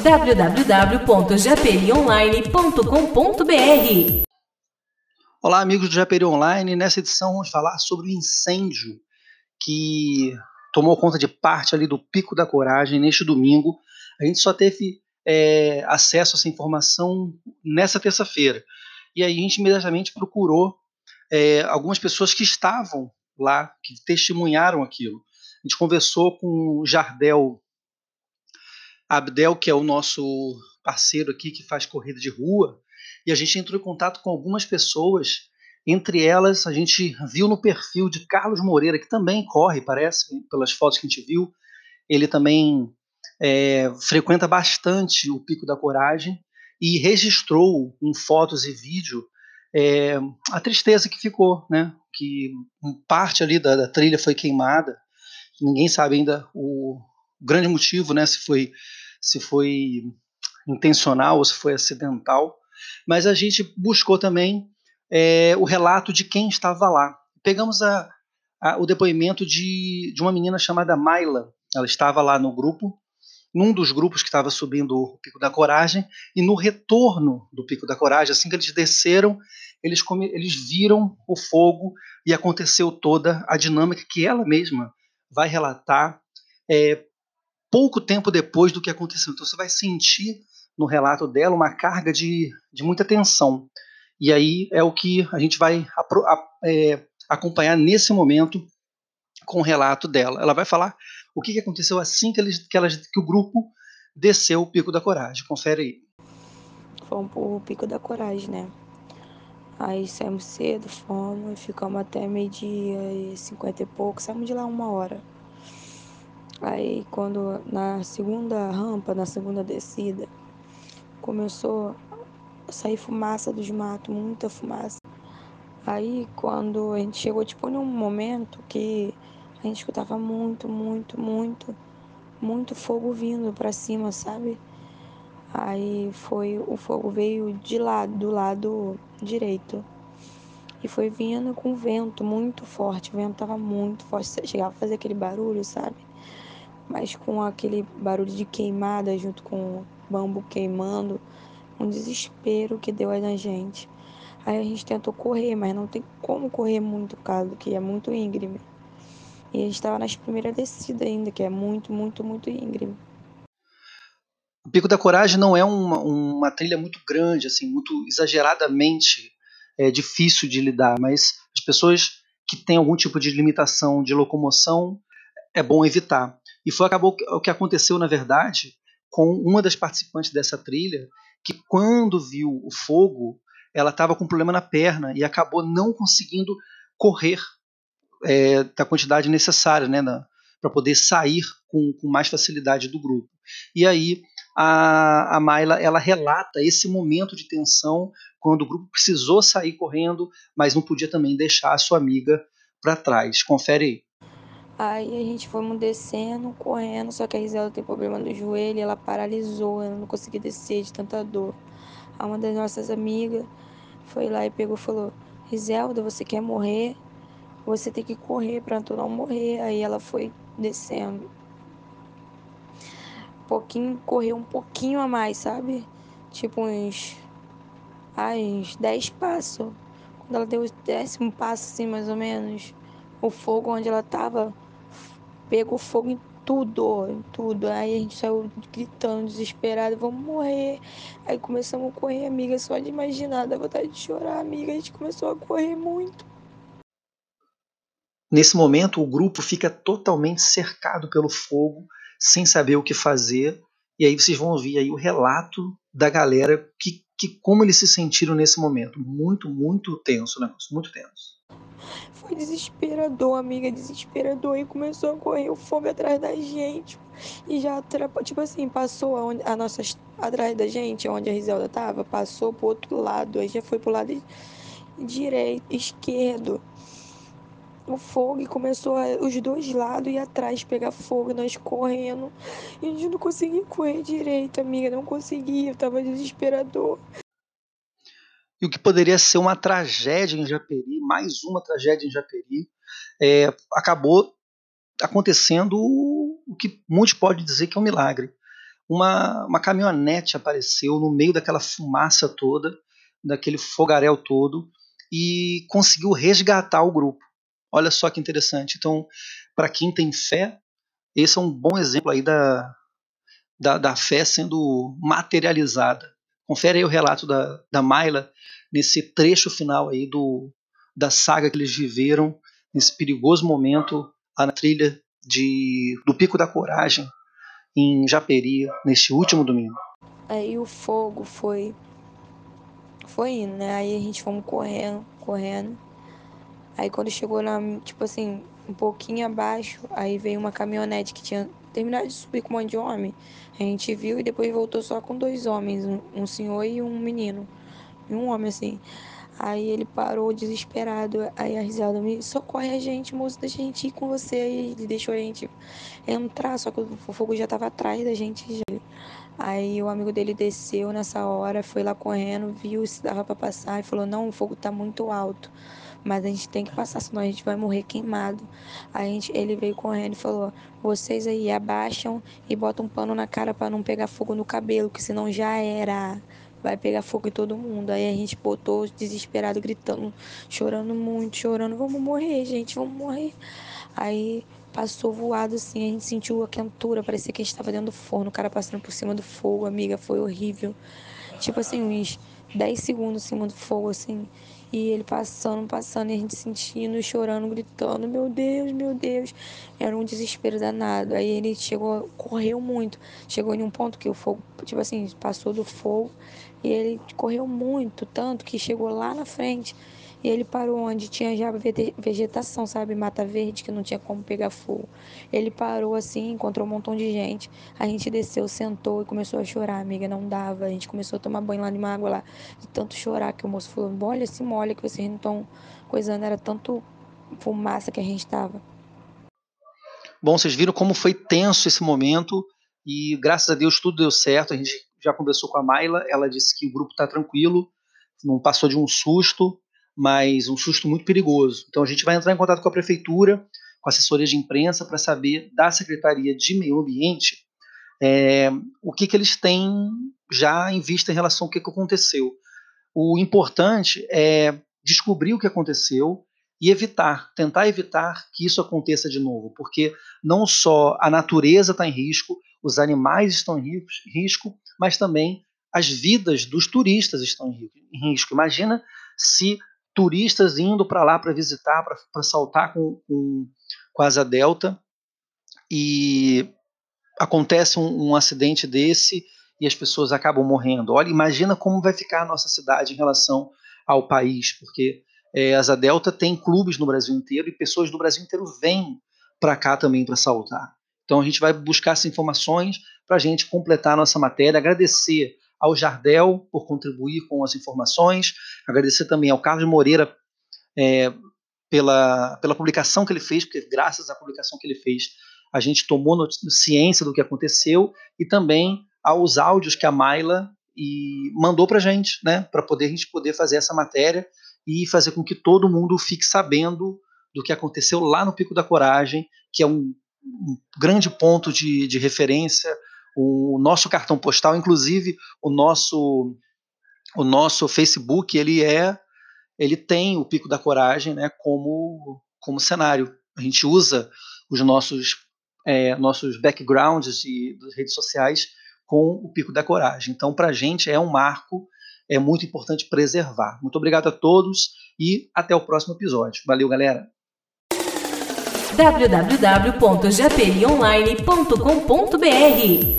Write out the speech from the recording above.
www.japerionline.com.br. Olá, amigos do Japeri Online. Nessa edição vamos falar sobre o incêndio que tomou conta de parte ali do Pico da Coragem neste domingo. A gente só teve é, acesso a essa informação nessa terça-feira. E aí a gente imediatamente procurou é, algumas pessoas que estavam lá, que testemunharam aquilo. A gente conversou com o Jardel Abdel, que é o nosso parceiro aqui que faz corrida de rua, e a gente entrou em contato com algumas pessoas. Entre elas, a gente viu no perfil de Carlos Moreira, que também corre, parece, pelas fotos que a gente viu. Ele também é, frequenta bastante o Pico da Coragem e registrou em fotos e vídeo é, a tristeza que ficou, né? Que parte ali da, da trilha foi queimada. Ninguém sabe ainda o grande motivo, né? Se foi se foi intencional ou se foi acidental, mas a gente buscou também é, o relato de quem estava lá. Pegamos a, a, o depoimento de, de uma menina chamada Maila. Ela estava lá no grupo, num dos grupos que estava subindo o Pico da Coragem, e no retorno do Pico da Coragem, assim que eles desceram, eles, come, eles viram o fogo e aconteceu toda a dinâmica que ela mesma vai relatar é, pouco tempo depois do que aconteceu. Então você vai sentir no relato dela uma carga de, de muita tensão. E aí é o que a gente vai é, acompanhar nesse momento com o relato dela. Ela vai falar o que, aconteceu assim que, eles, que, elas, que o grupo desceu o Pico da Coragem. Confere aí. Fomos pro Pico da Coragem, né? Aí saímos cedo, fomos, ficamos até meio-dia e cinquenta e pouco, saímos de lá uma hora. Aí quando na segunda rampa, na segunda descida, começou a sair fumaça dos matos, muita fumaça. Aí quando a gente chegou tipo num momento que a gente escutava muito, muito, muito, muito fogo vindo para cima, sabe? Aí foi o fogo veio de lado, do lado direito. E foi vindo com vento muito forte, o vento tava muito forte, chegava a fazer aquele barulho, sabe? Mas com aquele barulho de queimada junto com o bambu queimando, um desespero que deu aí na gente. Aí a gente tentou correr, mas não tem como correr muito, caso que é muito íngreme. E a gente estava nas primeiras descidas ainda, que é muito, muito, muito íngreme. O Pico da Coragem não é uma, uma trilha muito grande, assim, muito exageradamente é, difícil de lidar, mas as pessoas que têm algum tipo de limitação de locomoção é bom evitar. E foi acabou o que aconteceu, na verdade, com uma das participantes dessa trilha, que quando viu o fogo, ela estava com um problema na perna e acabou não conseguindo correr é, da quantidade necessária, né, para poder sair com, com, mais facilidade do grupo. E aí a, a Mayla ela relata esse momento de tensão quando o grupo precisou sair correndo, mas não podia também deixar a sua amiga para trás. Confere aí. Aí a gente fomos descendo, correndo, só que a Gisela tem problema no joelho, ela paralisou, ela não conseguia descer de tanta dor. Aí uma das nossas amigas foi lá e pegou e falou: Riselda, você quer morrer? Você tem que correr para tu não morrer. Aí ela foi descendo. Um pouquinho, correu um pouquinho a mais, sabe? Tipo uns. Ai, uns 10 passos. Quando ela deu o décimo passo, assim, mais ou menos, o fogo onde ela tava pegou fogo em tudo, em tudo. Aí a gente saiu gritando, desesperado, vamos morrer. Aí começamos a correr, amiga, só de imaginar, dá vontade de chorar, amiga. A gente começou a correr muito. Nesse momento, o grupo fica totalmente cercado pelo fogo, sem saber o que fazer. E aí vocês vão ouvir aí o relato da galera que, que como eles se sentiram nesse momento. Muito, muito tenso negócio, muito tenso. Foi desesperador, amiga, desesperador. E começou a correr o fogo atrás da gente. E já, tipo assim, passou a nossa, atrás da gente, onde a Riselda tava, passou pro outro lado. Aí já foi pro lado direito, esquerdo. O fogo e começou a, os dois lados e atrás pegar fogo, nós correndo. E a gente não conseguia correr direito, amiga, não conseguia, tava desesperador. E o que poderia ser uma tragédia em Japeri, mais uma tragédia em Japeri, é, acabou acontecendo o que muitos podem dizer que é um milagre. uma, uma caminhonete apareceu no meio daquela fumaça toda, daquele fogaréu todo, e conseguiu resgatar o grupo. Olha só que interessante. Então, para quem tem fé, esse é um bom exemplo aí da, da, da fé sendo materializada. Confere aí o relato da, da Mayla nesse trecho final aí do, da saga que eles viveram, nesse perigoso momento, na trilha de, do Pico da Coragem, em Japeri neste último domingo. Aí o fogo foi foi indo, né? Aí a gente fomos correndo, correndo. Aí quando chegou lá, tipo assim, um pouquinho abaixo, aí veio uma caminhonete que tinha terminado de subir com um monte de homem. A gente viu e depois voltou só com dois homens, um, um senhor e um menino. E um homem assim. Aí ele parou desesperado. Aí a risada me socorre a gente, moço, deixa a gente ir com você. Aí ele deixou a gente entrar, só que o fogo já estava atrás da gente. Aí o amigo dele desceu nessa hora, foi lá correndo, viu se dava para passar e falou: Não, o fogo está muito alto, mas a gente tem que passar, senão a gente vai morrer queimado. Aí a gente, ele veio correndo e falou: Vocês aí abaixam e botam um pano na cara para não pegar fogo no cabelo, que senão já era vai pegar fogo em todo mundo. Aí a gente botou desesperado, gritando, chorando muito, chorando, vamos morrer, gente, vamos morrer. Aí passou voado assim, a gente sentiu a quentura, parecia que a gente estava dentro do forno, o cara passando por cima do fogo, amiga, foi horrível. Tipo assim, uns 10 segundos em cima do fogo, assim. E ele passando, passando, e a gente sentindo, chorando, gritando, meu Deus, meu Deus. Era um desespero danado. Aí ele chegou, correu muito. Chegou em um ponto que o fogo, tipo assim, passou do fogo. E ele correu muito, tanto que chegou lá na frente. E ele parou onde tinha já vegetação, sabe? Mata verde, que não tinha como pegar fogo. Ele parou assim, encontrou um montão de gente. A gente desceu, sentou e começou a chorar, amiga. Não dava. A gente começou a tomar banho lá de uma água lá. De tanto chorar que o moço falou: olha, se molha que vocês não estão coisando. Era tanto fumaça que a gente tava. Bom, vocês viram como foi tenso esse momento. E graças a Deus tudo deu certo. A gente já conversou com a Mayla. Ela disse que o grupo está tranquilo. Não passou de um susto mas um susto muito perigoso. Então a gente vai entrar em contato com a prefeitura, com a assessoria de imprensa, para saber da Secretaria de Meio Ambiente é, o que, que eles têm já em vista em relação ao que, que aconteceu. O importante é descobrir o que aconteceu e evitar, tentar evitar que isso aconteça de novo, porque não só a natureza está em risco, os animais estão em risco, mas também as vidas dos turistas estão em risco. Imagina se turistas indo para lá para visitar, para saltar com, com, com asa delta e acontece um, um, acidente desse e as pessoas acabam morrendo. Olha, imagina como vai ficar a nossa cidade em relação ao país, porque é, asa delta tem clubes no Brasil inteiro e pessoas do Brasil inteiro vêm para cá também para saltar. Então a gente vai buscar essas informações para a gente completar a nossa matéria, agradecer ao Jardel por contribuir com as informações, agradecer também ao Carlos Moreira é, pela, pela publicação que ele fez, porque graças à publicação que ele fez, a gente tomou ciência do que aconteceu, e também aos áudios que a Maila e mandou para a gente, né, para poder a gente poder fazer essa matéria e fazer com que todo mundo fique sabendo do que aconteceu lá no Pico da Coragem, que é um, um grande ponto de, de referência o nosso cartão postal, inclusive o nosso o nosso Facebook, ele é ele tem o Pico da Coragem, né, como como cenário. A gente usa os nossos é, nossos backgrounds de, das redes sociais com o Pico da Coragem. Então, para a gente é um marco, é muito importante preservar. Muito obrigado a todos e até o próximo episódio. Valeu, galera! www.japerionline.com.br